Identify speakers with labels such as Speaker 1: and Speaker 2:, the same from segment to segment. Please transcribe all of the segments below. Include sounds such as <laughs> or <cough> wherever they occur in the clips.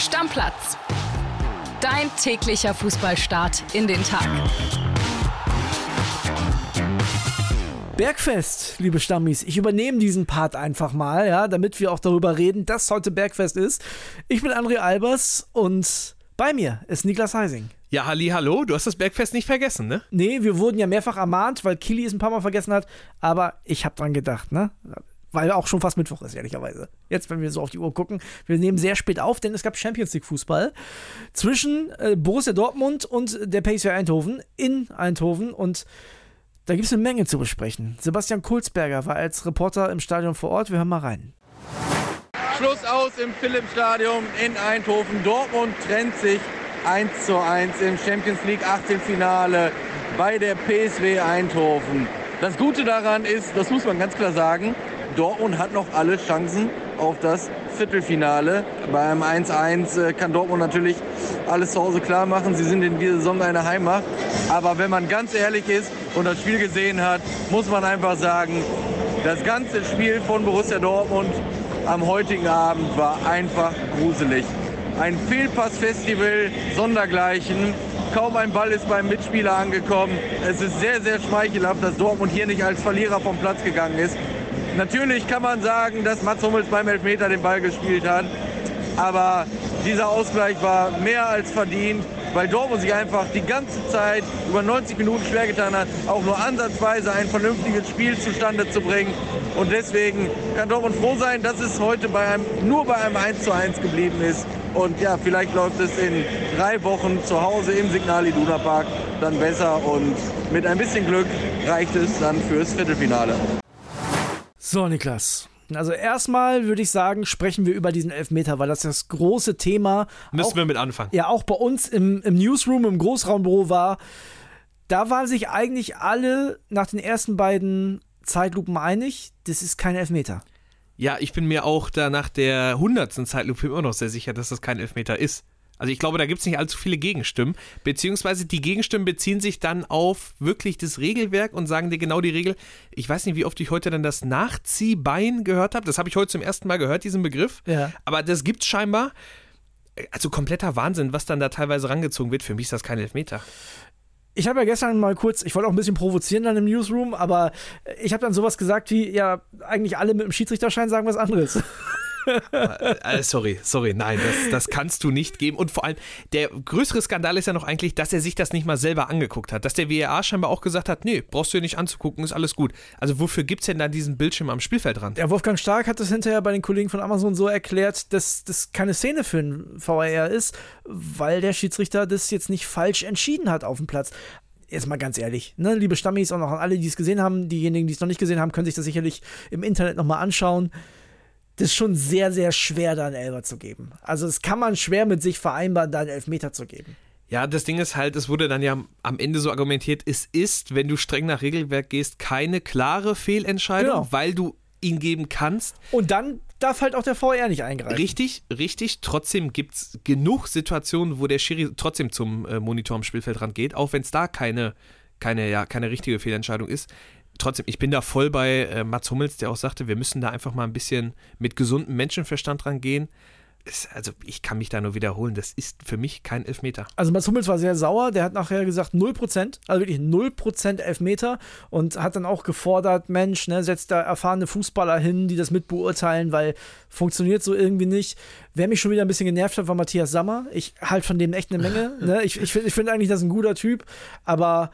Speaker 1: Stammplatz. Dein täglicher Fußballstart in den Tag.
Speaker 2: Bergfest, liebe Stammis. Ich übernehme diesen Part einfach mal, ja, damit wir auch darüber reden, dass heute Bergfest ist. Ich bin André Albers und bei mir ist Niklas Heising.
Speaker 3: Ja, Halli, hallo, du hast das Bergfest nicht vergessen, ne?
Speaker 2: Nee, wir wurden ja mehrfach ermahnt, weil Kili es ein paar Mal vergessen hat, aber ich habe dran gedacht, ne? Weil auch schon fast Mittwoch ist, ehrlicherweise. Jetzt, wenn wir so auf die Uhr gucken. Wir nehmen sehr spät auf, denn es gab Champions League Fußball zwischen äh, Borussia Dortmund und der PSV Eindhoven in Eindhoven und da gibt es eine Menge zu besprechen. Sebastian Kulzberger war als Reporter im Stadion vor Ort. Wir hören mal rein.
Speaker 4: Schluss aus im Philipp-Stadion in Eindhoven. Dortmund trennt sich 1 zu 1 im Champions League Achtelfinale bei der PSW Eindhoven. Das Gute daran ist, das muss man ganz klar sagen, Dortmund hat noch alle Chancen auf das Viertelfinale. Beim 1-1 äh, kann Dortmund natürlich alles zu Hause klar machen. Sie sind in dieser Saison eine Heimmacht. Aber wenn man ganz ehrlich ist und das Spiel gesehen hat, muss man einfach sagen, das ganze Spiel von Borussia Dortmund am heutigen Abend war einfach gruselig. Ein Fehlpassfestival sondergleichen. Kaum ein Ball ist beim Mitspieler angekommen. Es ist sehr, sehr schmeichelhaft, dass Dortmund hier nicht als Verlierer vom Platz gegangen ist. Natürlich kann man sagen, dass Mats Hummels beim Elfmeter den Ball gespielt hat. Aber dieser Ausgleich war mehr als verdient, weil Dortmund sich einfach die ganze Zeit über 90 Minuten schwer getan hat, auch nur ansatzweise ein vernünftiges Spiel zustande zu bringen. Und deswegen kann Dortmund froh sein, dass es heute bei einem, nur bei einem 1:1 geblieben ist. Und ja, vielleicht läuft es in drei Wochen zu Hause im Signal Iduna Park dann besser. Und mit ein bisschen Glück reicht es dann fürs Viertelfinale.
Speaker 2: So, Niklas. Also erstmal würde ich sagen, sprechen wir über diesen Elfmeter, weil das das große Thema.
Speaker 3: Müssen
Speaker 2: auch,
Speaker 3: wir mit anfangen.
Speaker 2: Ja, auch bei uns im, im Newsroom, im Großraumbüro war. Da waren sich eigentlich alle nach den ersten beiden Zeitlupen einig, das ist kein Elfmeter.
Speaker 3: Ja, ich bin mir auch da nach der hundertsten Zeitlupe immer noch sehr sicher, dass das kein Elfmeter ist. Also ich glaube, da gibt es nicht allzu viele Gegenstimmen, beziehungsweise die Gegenstimmen beziehen sich dann auf wirklich das Regelwerk und sagen dir genau die Regel. Ich weiß nicht, wie oft ich heute dann das Nachziehbein gehört habe. Das habe ich heute zum ersten Mal gehört, diesen Begriff.
Speaker 2: Ja.
Speaker 3: Aber das gibt's scheinbar. Also kompletter Wahnsinn, was dann da teilweise rangezogen wird. Für mich ist das kein Elfmeter.
Speaker 2: Ich habe ja gestern mal kurz, ich wollte auch ein bisschen provozieren dann im Newsroom, aber ich habe dann sowas gesagt wie, ja, eigentlich alle mit dem Schiedsrichterschein sagen was anderes. <laughs>
Speaker 3: äh, sorry, sorry, nein, das, das kannst du nicht geben. Und vor allem, der größere Skandal ist ja noch eigentlich, dass er sich das nicht mal selber angeguckt hat. Dass der WRA scheinbar auch gesagt hat, nee, brauchst du dir nicht anzugucken, ist alles gut. Also wofür gibt es denn dann diesen Bildschirm am Spielfeldrand?
Speaker 2: Ja, Wolfgang Stark hat das hinterher bei den Kollegen von Amazon so erklärt, dass das keine Szene für einen VAR ist, weil der Schiedsrichter das jetzt nicht falsch entschieden hat auf dem Platz jetzt mal ganz ehrlich, ne, liebe Stammis auch alle, die es gesehen haben, diejenigen, die es noch nicht gesehen haben, können sich das sicherlich im Internet nochmal anschauen. Das ist schon sehr, sehr schwer, da einen Elfer zu geben. Also, das kann man schwer mit sich vereinbaren, da einen Elfmeter zu geben.
Speaker 3: Ja, das Ding ist halt, es wurde dann ja am Ende so argumentiert, es ist, wenn du streng nach Regelwerk gehst, keine klare Fehlentscheidung,
Speaker 2: Genau.
Speaker 3: weil du ihn geben kannst.
Speaker 2: Und dann darf halt auch der VR nicht eingreifen.
Speaker 3: Richtig, richtig. Trotzdem gibt es genug Situationen, wo der Schiri trotzdem zum äh, Monitor am Spielfeldrand geht, auch wenn es da keine, keine, ja, keine richtige Fehlentscheidung ist. Trotzdem, ich bin da voll bei äh, Mats Hummels, der auch sagte, wir müssen da einfach mal ein bisschen mit gesundem Menschenverstand rangehen. Es, also ich kann mich da nur wiederholen, das ist für mich kein Elfmeter.
Speaker 2: Also Mats Hummels war sehr sauer, der hat nachher gesagt 0%, also wirklich 0% Elfmeter und hat dann auch gefordert, Mensch, ne, setzt da erfahrene Fußballer hin, die das mitbeurteilen, weil funktioniert so irgendwie nicht. Wer mich schon wieder ein bisschen genervt hat, war Matthias Sammer. Ich halte von dem echt eine Menge. <laughs> ne? Ich, ich finde ich find eigentlich, das ist ein guter Typ, aber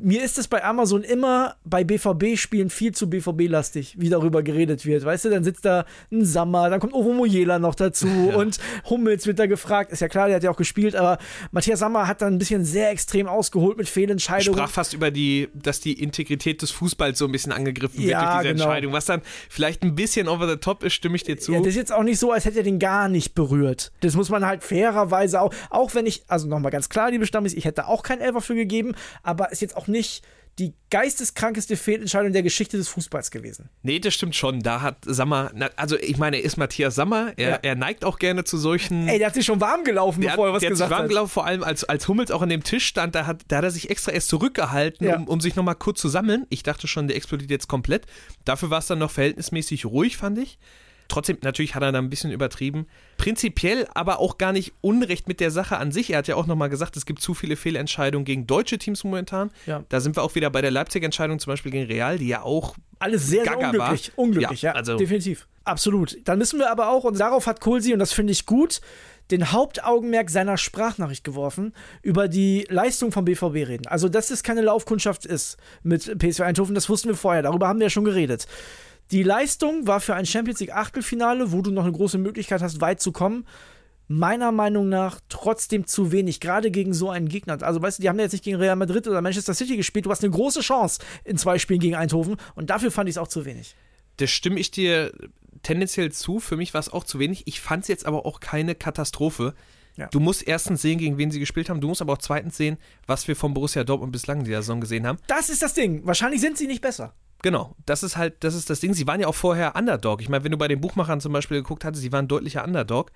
Speaker 2: mir ist es bei Amazon immer bei BVB-Spielen viel zu BVB-lastig, wie darüber geredet wird. Weißt du, dann sitzt da ein Sammer, dann kommt Ovo Mojela noch dazu <laughs> und Hummels wird da gefragt. Ist ja klar, der hat ja auch gespielt, aber Matthias Sammer hat dann ein bisschen sehr extrem ausgeholt mit Fehlentscheidungen.
Speaker 3: Sprach fast über die, dass die Integrität des Fußballs so ein bisschen angegriffen wird
Speaker 2: Ja,
Speaker 3: durch diese
Speaker 2: genau.
Speaker 3: Entscheidung. Was dann vielleicht ein bisschen over the top ist, stimme ich dir zu.
Speaker 2: Ja, das ist jetzt auch nicht so, als hätte er den gar nicht berührt. Das muss man halt fairerweise auch, auch wenn ich, also nochmal ganz klar, liebe Stammis, ich hätte auch keinen Elfer für gegeben, aber ist jetzt auch nicht die geisteskrankeste Fehlentscheidung der Geschichte des Fußballs gewesen.
Speaker 3: Nee, das stimmt schon. Da hat Sammer, also ich meine, er ist Matthias Sammer. Er,
Speaker 2: Ja.
Speaker 3: er neigt auch gerne zu solchen.
Speaker 2: Ey, der hat sich schon warm gelaufen,
Speaker 3: der
Speaker 2: bevor er
Speaker 3: hat,
Speaker 2: was
Speaker 3: der hat sich
Speaker 2: gesagt
Speaker 3: warm
Speaker 2: hat.
Speaker 3: gelaufen, vor allem als, als Hummels auch an dem Tisch stand, da hat, da hat er sich extra erst zurückgehalten,
Speaker 2: Ja.
Speaker 3: um, um sich nochmal kurz zu sammeln. Ich dachte schon, der explodiert jetzt komplett. Dafür war es dann noch verhältnismäßig ruhig, fand ich. Trotzdem, natürlich hat er da ein bisschen übertrieben. Prinzipiell aber auch gar nicht unrecht mit der Sache an sich. Er hat ja auch nochmal gesagt, es gibt zu viele Fehlentscheidungen gegen deutsche Teams momentan.
Speaker 2: Ja.
Speaker 3: Da sind wir auch wieder bei der Leipzig-Entscheidung, zum Beispiel gegen Real, die ja auch
Speaker 2: Alles sehr, sehr unglücklich.
Speaker 3: war.
Speaker 2: Unglücklich, ja,
Speaker 3: Ja, also-
Speaker 2: definitiv. Absolut. Dann müssen wir aber auch, und darauf hat Kohlsi, und das finde ich gut, den Hauptaugenmerk seiner Sprachnachricht geworfen, über die Leistung vom BVB reden. Also, dass es keine Laufkundschaft ist mit PSV Eindhoven, das wussten wir vorher, darüber haben wir ja schon geredet. Die Leistung war für ein Champions League Achtelfinale, wo du noch eine große Möglichkeit hast, weit zu kommen, meiner Meinung nach trotzdem zu wenig, gerade gegen so einen Gegner. Also, weißt du, die haben ja jetzt nicht gegen Real Madrid oder Manchester City gespielt. Du hast eine große Chance in zwei Spielen gegen Eindhoven und dafür fand ich es auch zu wenig.
Speaker 3: Das stimme ich dir tendenziell zu. Für mich war es auch zu wenig. Ich fand es jetzt aber auch keine Katastrophe.
Speaker 2: Ja.
Speaker 3: Du musst erstens sehen, gegen wen sie gespielt haben. Du musst aber auch zweitens sehen, was wir von Borussia Dortmund bislang in dieser Saison gesehen haben.
Speaker 2: Das ist das Ding. Wahrscheinlich sind sie nicht besser.
Speaker 3: Genau, das ist halt, das ist das Ding. Sie waren ja auch vorher Underdog. Ich meine, wenn du bei den Buchmachern zum Beispiel geguckt hattest, sie waren deutlicher Underdog.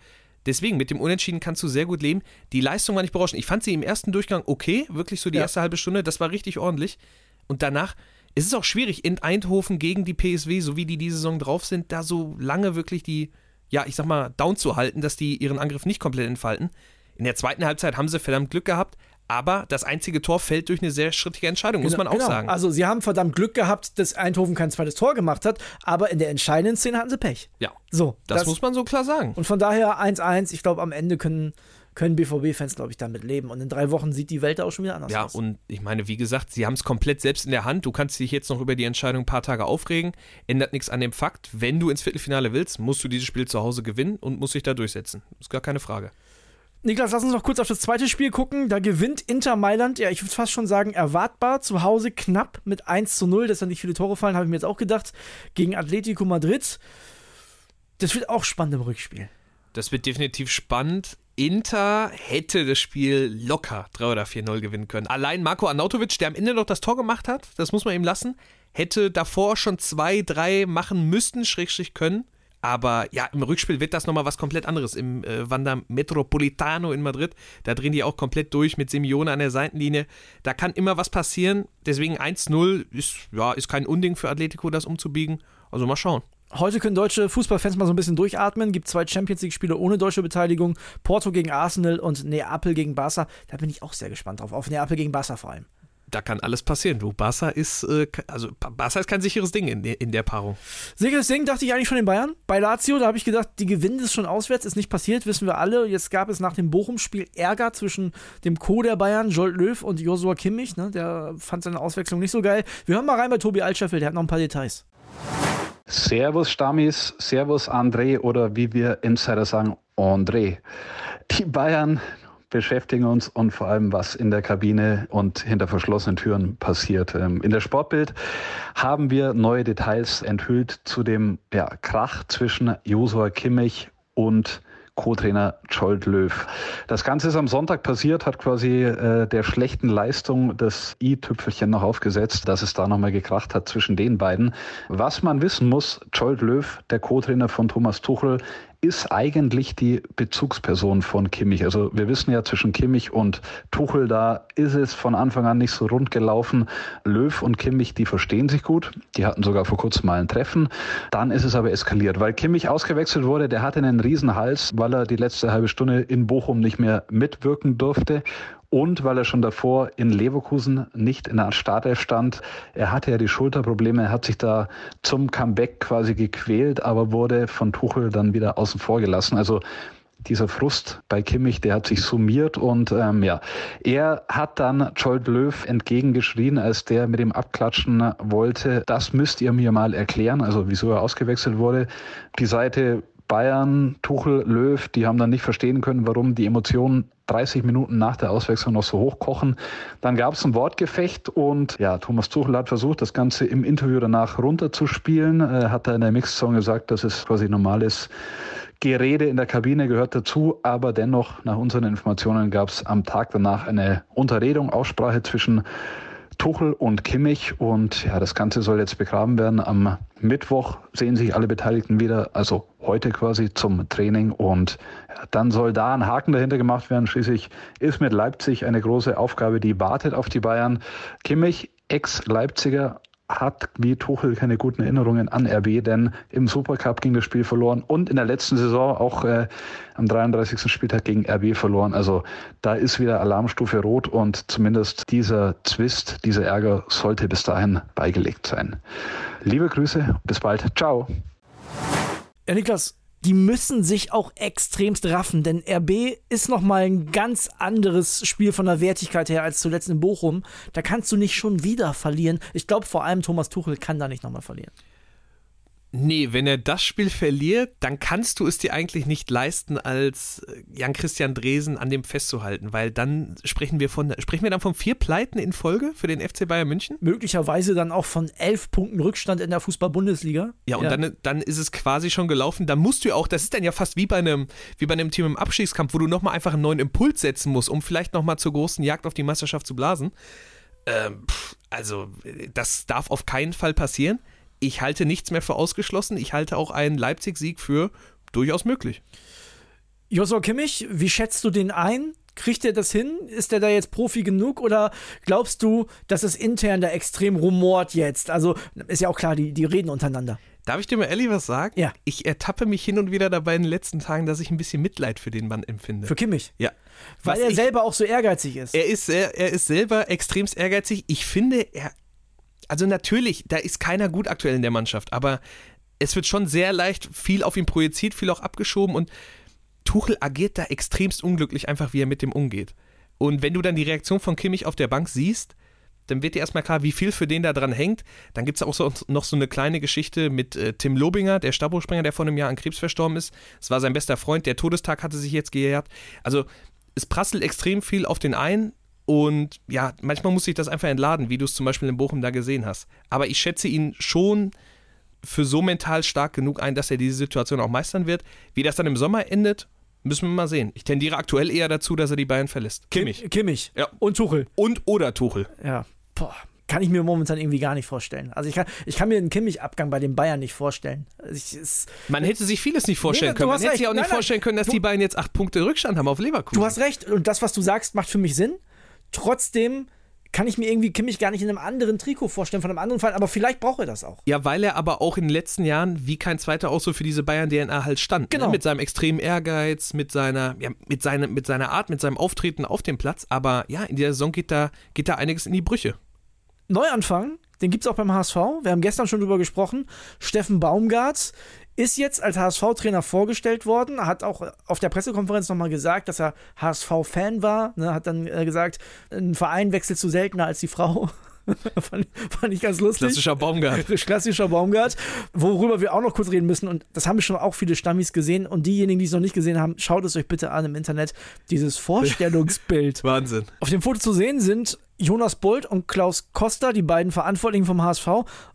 Speaker 3: Deswegen, mit dem Unentschieden kannst du sehr gut leben. Die Leistung war nicht berauschend. Ich fand sie im ersten Durchgang okay, wirklich so die
Speaker 2: Ja.
Speaker 3: erste halbe Stunde, das war richtig ordentlich. Und danach ist es auch schwierig, in Eindhoven gegen die PSW, so wie die diese Saison drauf sind, da so lange wirklich die, ja, ich sag mal, down zu halten, dass die ihren Angriff nicht komplett entfalten. In der zweiten Halbzeit haben sie verdammt Glück gehabt, aber das einzige Tor fällt durch eine sehr schrittige Entscheidung, muss man auch
Speaker 2: Genau.
Speaker 3: sagen.
Speaker 2: Also, sie haben verdammt Glück gehabt, dass Eindhoven kein zweites Tor gemacht hat, aber in der entscheidenden Szene hatten sie Pech.
Speaker 3: ja,
Speaker 2: So,
Speaker 3: das, muss man so klar sagen.
Speaker 2: Und von daher 1-1. Ich glaube, am Ende können, können BVB-Fans, glaube ich, damit leben. Und in drei Wochen sieht die Welt auch schon wieder anders
Speaker 3: Ja,
Speaker 2: aus.
Speaker 3: und ich meine, wie gesagt, sie haben es komplett selbst in der Hand. Du kannst dich jetzt noch über die Entscheidung ein paar Tage aufregen. Ändert nichts an dem Fakt, wenn du ins Viertelfinale willst, musst du dieses Spiel zu Hause gewinnen und musst dich da durchsetzen. Ist gar keine Frage.
Speaker 2: Niklas, lass uns noch kurz auf das zweite Spiel gucken. Da gewinnt Inter Mailand, ja, ich würde fast schon sagen, erwartbar. Zu Hause knapp mit 1 zu 0. Dass da nicht viele Tore fallen, habe ich mir jetzt auch gedacht. Gegen Atletico Madrid. Das wird auch spannend im Rückspiel.
Speaker 3: Das wird definitiv spannend. Inter hätte das Spiel locker 3 oder 4-0 gewinnen können. Allein Marco Arnautovic, der am Ende noch das Tor gemacht hat, das muss man ihm lassen, hätte davor schon zwei, drei machen müssten, Schrägstrich können. Aber ja, im Rückspiel wird das nochmal was komplett anderes. Im äh, Wanda Metropolitano in Madrid, da drehen die auch komplett durch mit Simeone an der Seitenlinie. Da kann immer was passieren. Deswegen 1-0 ist, ja, ist kein Unding für Atletico, das umzubiegen. Also mal schauen.
Speaker 2: Heute können deutsche Fußballfans mal so ein bisschen durchatmen. Gibt zwei Champions League-Spiele ohne deutsche Beteiligung. Porto gegen Arsenal und Neapel gegen Barca. Da bin ich auch sehr gespannt drauf. Auf Neapel gegen Barca vor allem.
Speaker 3: Da kann alles passieren. Du, Barca ist, äh, also Barca ist kein sicheres Ding in, der- in der Paarung.
Speaker 2: Sicheres Ding dachte ich eigentlich von den Bayern. Bei Lazio, da habe ich gedacht, die gewinnen das schon auswärts, ist nicht passiert, wissen wir alle. Jetzt gab es nach dem Bochum-Spiel Ärger zwischen dem Co. der Bayern, Jolt Löw und Josua Kimmich. Ne? Der fand seine Auswechslung nicht so geil. Wir hören mal rein bei Tobi Altscheffel, der hat noch ein paar Details.
Speaker 5: Servus Stammis, Servus André oder wie wir Insider sagen, André. Die Bayern beschäftigen uns und vor allem, was in der Kabine und hinter verschlossenen Türen passiert. Ähm, In der Sportbild haben wir neue Details enthüllt zu dem ja, Krach zwischen Josua Kimmich und Co-Trainer Scholt Löw. Das Ganze ist am Sonntag passiert, hat quasi äh, der schlechten Leistung das i-Tüpfelchen noch aufgesetzt, dass es da nochmal gekracht hat zwischen den beiden. Was man wissen muss, Scholt Löw, der Co-Trainer von Thomas Tuchel, ist eigentlich die Bezugsperson von Kimmich. Also wir wissen ja zwischen Kimmich und Tuchel, da ist es von Anfang an nicht so rund gelaufen. Löw und Kimmich, die verstehen sich gut. Die hatten sogar vor kurzem mal ein Treffen. Dann ist es aber eskaliert, weil Kimmich ausgewechselt wurde. Der hatte einen Riesenhals, weil er die letzte halbe Stunde in Bochum nicht mehr mitwirken durfte und weil er schon davor in Leverkusen nicht in der Startelf stand. Er hatte ja die Schulterprobleme, er hat sich da zum Comeback quasi gequält, aber wurde von Tuchel dann wieder außen vor gelassen. Also dieser Frust bei Kimmich, der hat sich summiert und ähm, ja, er hat dann Jolt Löw entgegengeschrien, als der mit ihm abklatschen wollte. Das müsst ihr mir mal erklären, also wieso er ausgewechselt wurde. Die Seite Bayern, Tuchel, Löw, die haben dann nicht verstehen können, warum die Emotionen 30 Minuten nach der Auswechslung noch so hochkochen. Dann gab es ein Wortgefecht und ja, Thomas Tuchel hat versucht, das Ganze im Interview danach runterzuspielen. Er hat da in der Mixzone gesagt, dass es quasi normales Gerede in der Kabine gehört dazu, aber dennoch, nach unseren Informationen, gab es am Tag danach eine Unterredung, Aussprache zwischen Tuchel und Kimmich und ja, das Ganze soll jetzt begraben werden. Am Mittwoch sehen sich alle Beteiligten wieder, also heute quasi zum Training und dann soll da ein Haken dahinter gemacht werden. Schließlich ist mit Leipzig eine große Aufgabe, die wartet auf die Bayern. Kimmich, Ex-Leipziger, hat wie Tuchel keine guten Erinnerungen an RB, denn im Supercup ging das Spiel verloren und in der letzten Saison auch äh, am 33. Spieltag gegen RB verloren. Also da ist wieder Alarmstufe rot und zumindest dieser Zwist, dieser Ärger sollte bis dahin beigelegt sein. Liebe Grüße, bis bald. Ciao.
Speaker 2: Ja, Niklas, die müssen sich auch extremst raffen, denn RB ist nochmal ein ganz anderes Spiel von der Wertigkeit her als zuletzt in Bochum. Da kannst du nicht schon wieder verlieren. Ich glaube, vor allem Thomas Tuchel kann da nicht nochmal verlieren.
Speaker 3: Nee, wenn er das Spiel verliert, dann kannst du es dir eigentlich nicht leisten, als äh, Jan-Christian Dresen an dem festzuhalten, weil dann sprechen wir von sprechen wir dann von vier Pleiten in Folge für den FC Bayern München?
Speaker 2: Möglicherweise dann auch von elf Punkten Rückstand in der Fußball-Bundesliga.
Speaker 3: Ja, und ja. Dann, dann ist es quasi schon gelaufen. Dann musst du ja auch, das ist dann ja fast wie bei einem, wie bei einem Team im Abschiedskampf, wo du nochmal einfach einen neuen Impuls setzen musst, um vielleicht nochmal zur großen Jagd auf die Meisterschaft zu blasen. Ähm, also, das darf auf keinen Fall passieren ich halte nichts mehr für ausgeschlossen. Ich halte auch einen Leipzig-Sieg für durchaus möglich.
Speaker 2: Josua Kimmich, wie schätzt du den ein? Kriegt er das hin? Ist er da jetzt Profi genug oder glaubst du, dass es intern da extrem rumort jetzt? Also ist ja auch klar, die, die reden untereinander.
Speaker 3: Darf ich dir mal ehrlich was sagen?
Speaker 2: Ja.
Speaker 3: Ich ertappe mich hin und wieder dabei in den letzten Tagen, dass ich ein bisschen Mitleid für den Mann empfinde.
Speaker 2: Für Kimmich?
Speaker 3: Ja.
Speaker 2: Weil was er ich, selber auch so ehrgeizig ist.
Speaker 3: Er ist, er, er ist selber extremst ehrgeizig. Ich finde, er also natürlich, da ist keiner gut aktuell in der Mannschaft, aber es wird schon sehr leicht viel auf ihn projiziert, viel auch abgeschoben und Tuchel agiert da extremst unglücklich, einfach wie er mit dem umgeht. Und wenn du dann die Reaktion von Kimmich auf der Bank siehst, dann wird dir erstmal klar, wie viel für den da dran hängt. Dann gibt es auch so, noch so eine kleine Geschichte mit äh, Tim Lobinger, der Stabhochspringer, der vor einem Jahr an Krebs verstorben ist. Es war sein bester Freund, der Todestag hatte sich jetzt gejährt. Also es prasselt extrem viel auf den einen. Und ja, manchmal muss ich das einfach entladen, wie du es zum Beispiel in Bochum da gesehen hast. Aber ich schätze ihn schon für so mental stark genug ein, dass er diese Situation auch meistern wird. Wie das dann im Sommer endet, müssen wir mal sehen. Ich tendiere aktuell eher dazu, dass er die Bayern verlässt.
Speaker 2: Kimmich. Kimmich. Ja. Und Tuchel.
Speaker 3: Und oder Tuchel.
Speaker 2: Ja. Boah. Kann ich mir momentan irgendwie gar nicht vorstellen. Also ich kann, ich kann mir einen Kimmich-Abgang bei den Bayern nicht vorstellen. Also ich, es,
Speaker 3: Man hätte sich vieles nicht vorstellen nee, können. Man hätte recht. sich auch nicht nein, vorstellen können, dass du, die Bayern jetzt acht Punkte Rückstand haben auf Leverkusen.
Speaker 2: Du hast recht. Und das, was du sagst, macht für mich Sinn. Trotzdem kann ich mir irgendwie Kimmich gar nicht in einem anderen Trikot vorstellen, von einem anderen Fall, aber vielleicht braucht er das auch.
Speaker 3: Ja, weil er aber auch in den letzten Jahren wie kein zweiter auch so für diese Bayern-DNA halt stand. Ne?
Speaker 2: Genau.
Speaker 3: Ne? Mit seinem extremen Ehrgeiz, mit seiner, ja, mit, seine, mit seiner Art, mit seinem Auftreten auf dem Platz. Aber ja, in der Saison geht da, geht da einiges in die Brüche.
Speaker 2: Neuanfang, den gibt es auch beim HSV. Wir haben gestern schon drüber gesprochen. Steffen Baumgart ist jetzt als HSV-Trainer vorgestellt worden, hat auch auf der Pressekonferenz nochmal gesagt, dass er HSV-Fan war, ne, hat dann äh, gesagt, ein Verein wechselt zu seltener als die Frau. <laughs> fand, fand, ich ganz lustig.
Speaker 3: Klassischer Baumgart. <laughs>
Speaker 2: Klassischer Baumgart. Worüber wir auch noch kurz reden müssen, und das haben schon auch viele Stammis gesehen, und diejenigen, die es noch nicht gesehen haben, schaut es euch bitte an im Internet, dieses Vorstellungsbild. <laughs>
Speaker 3: Wahnsinn.
Speaker 2: Auf dem Foto zu sehen sind Jonas Bolt und Klaus Koster, die beiden Verantwortlichen vom HSV,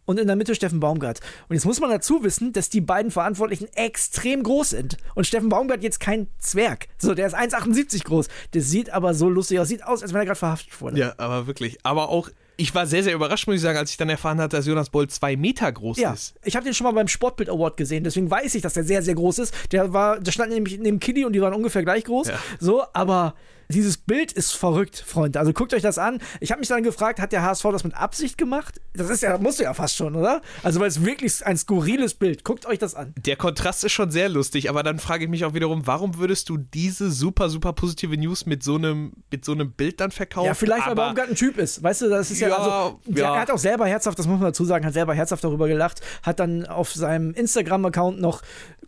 Speaker 2: und in der Mitte Steffen Baumgart. Und jetzt muss man dazu wissen, dass die beiden Verantwortlichen extrem groß sind. Und Steffen Baumgart jetzt kein Zwerg. So, der ist 1,78 groß. Der sieht aber so lustig aus. Sieht aus, als wenn er gerade verhaftet wurde.
Speaker 3: Ja, aber wirklich. Aber auch ich war sehr, sehr überrascht, muss ich sagen, als ich dann erfahren hatte, dass Jonas Boll zwei Meter groß ja, ist.
Speaker 2: Ich habe den schon mal beim Sportbild Award gesehen, deswegen weiß ich, dass der sehr, sehr groß ist. Der war, der stand nämlich neben Kili und die waren ungefähr gleich groß. Ja. So, aber dieses Bild ist verrückt, Freunde. Also guckt euch das an. Ich habe mich dann gefragt, hat der HSV das mit Absicht gemacht? Das ist ja, musst du ja fast schon, oder? Also, weil es wirklich ein skurriles Bild. Guckt euch das an.
Speaker 3: Der Kontrast ist schon sehr lustig, aber dann frage ich mich auch wiederum, warum würdest du diese super, super positive News mit so einem, mit so einem Bild dann verkaufen? Ja,
Speaker 2: vielleicht, weil Baumgart ein Typ ist. Weißt du, das ist ja, ja also, ja. er hat auch selber herzhaft, das muss man dazu sagen, hat selber herzhaft darüber gelacht, hat dann auf seinem Instagram-Account noch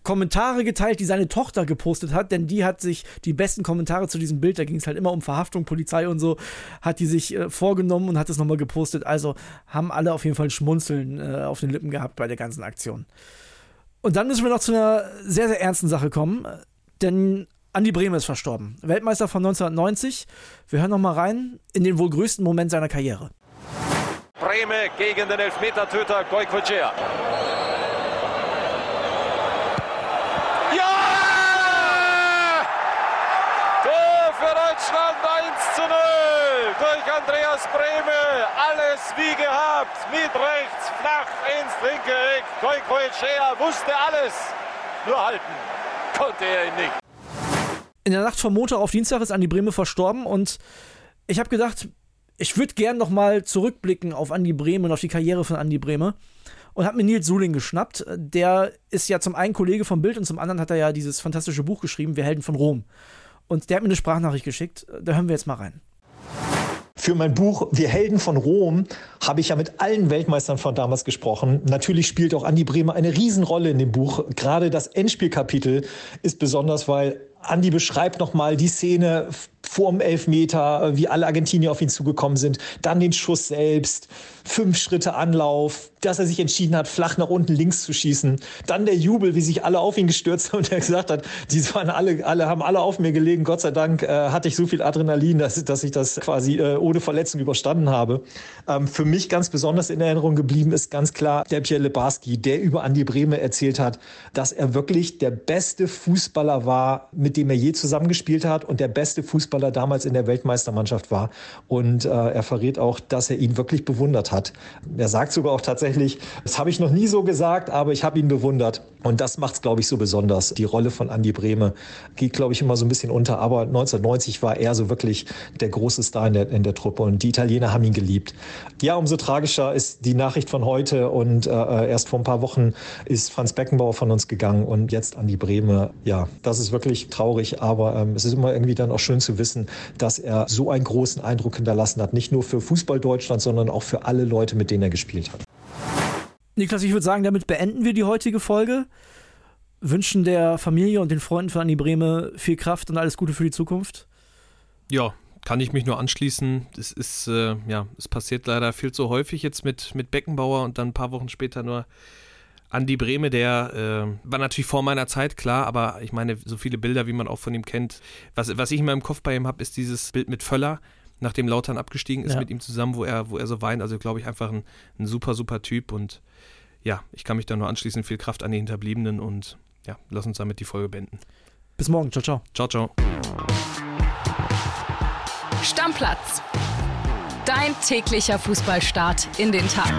Speaker 2: Kommentare geteilt, die seine Tochter gepostet hat, denn die hat sich die besten Kommentare zu diesem Bild, da ging es halt immer um Verhaftung, Polizei und so, hat die sich äh, vorgenommen und hat es nochmal gepostet. Also haben alle auf jeden Fall Schmunzeln äh, auf den Lippen gehabt bei der ganzen Aktion. Und dann müssen wir noch zu einer sehr, sehr ernsten Sache kommen, denn Andi Brehme ist verstorben. Weltmeister von 1990. Wir hören nochmal rein in den wohl größten Moment seiner Karriere.
Speaker 6: Brehme gegen den Elfmetertöter Goikocea. Deutschland 1 zu 0 durch Andreas Brehme. Alles wie gehabt. Mit rechts, flach ins linke Eck. Goikoechea wusste alles. Nur halten konnte er ihn nicht.
Speaker 2: In der Nacht vom Montag auf Dienstag ist Andi Brehme verstorben und ich habe gedacht, ich würde gern noch mal zurückblicken auf Andi Brehme und auf die Karriere von Andi Brehme und habe mir Nils Suling geschnappt. Der ist ja zum einen Kollege vom Bild und zum anderen hat er ja dieses fantastische Buch geschrieben, Wir Helden von Rom. Und der hat mir eine Sprachnachricht geschickt. Da hören wir jetzt mal rein.
Speaker 7: Für mein Buch Wir Helden von Rom habe ich ja mit allen Weltmeistern von damals gesprochen. Natürlich spielt auch Andi Bremer eine Riesenrolle in dem Buch. Gerade das Endspielkapitel ist besonders, weil Andi beschreibt nochmal die Szene vorm Elfmeter, wie alle Argentinier auf ihn zugekommen sind, dann den Schuss selbst, fünf Schritte Anlauf, dass er sich entschieden hat, flach nach unten links zu schießen, dann der Jubel, wie sich alle auf ihn gestürzt haben <laughs> und er gesagt hat, die waren alle, alle haben alle auf mir gelegen, Gott sei Dank äh, hatte ich so viel Adrenalin, dass, dass ich das quasi äh, ohne Verletzung überstanden habe. Ähm, für mich ganz besonders in Erinnerung geblieben ist ganz klar der Pierre Lebarski, der über Andi Brehme erzählt hat, dass er wirklich der beste Fußballer war, mit dem er je zusammengespielt hat und der beste Fußballer weil er damals in der Weltmeistermannschaft war. Und äh, er verrät auch, dass er ihn wirklich bewundert hat. Er sagt sogar auch tatsächlich, das habe ich noch nie so gesagt, aber ich habe ihn bewundert. Und das macht es, glaube ich, so besonders. Die Rolle von Andy Brehme geht, glaube ich, immer so ein bisschen unter. Aber 1990 war er so wirklich der große Star in der, in der Truppe. Und die Italiener haben ihn geliebt. Ja, umso tragischer ist die Nachricht von heute. Und äh, erst vor ein paar Wochen ist Franz Beckenbauer von uns gegangen und jetzt Andy Brehme. Ja, das ist wirklich traurig. Aber ähm, es ist immer irgendwie dann auch schön zu wissen, dass er so einen großen Eindruck hinterlassen hat. Nicht nur für Fußball Deutschland, sondern auch für alle Leute, mit denen er gespielt hat.
Speaker 2: Niklas, ich würde sagen, damit beenden wir die heutige Folge. Wünschen der Familie und den Freunden von Anni Brehme viel Kraft und alles Gute für die Zukunft.
Speaker 3: Ja, kann ich mich nur anschließen. Es ist, äh, ja, es passiert leider viel zu häufig jetzt mit, mit Beckenbauer und dann ein paar Wochen später nur Andi Brehme, der äh, war natürlich vor meiner Zeit, klar, aber ich meine, so viele Bilder, wie man auch von ihm kennt. Was, was ich in meinem Kopf bei ihm habe, ist dieses Bild mit Völler, nachdem Lautern abgestiegen ist ja. mit ihm zusammen, wo er, wo er so weint. Also, glaube ich, einfach ein, ein super, super Typ und ja, ich kann mich da nur anschließen. Viel Kraft an die Hinterbliebenen und ja, lass uns damit die Folge beenden.
Speaker 2: Bis morgen. Ciao, ciao.
Speaker 3: Ciao, ciao.
Speaker 1: Stammplatz. Dein täglicher Fußballstart in den Tag.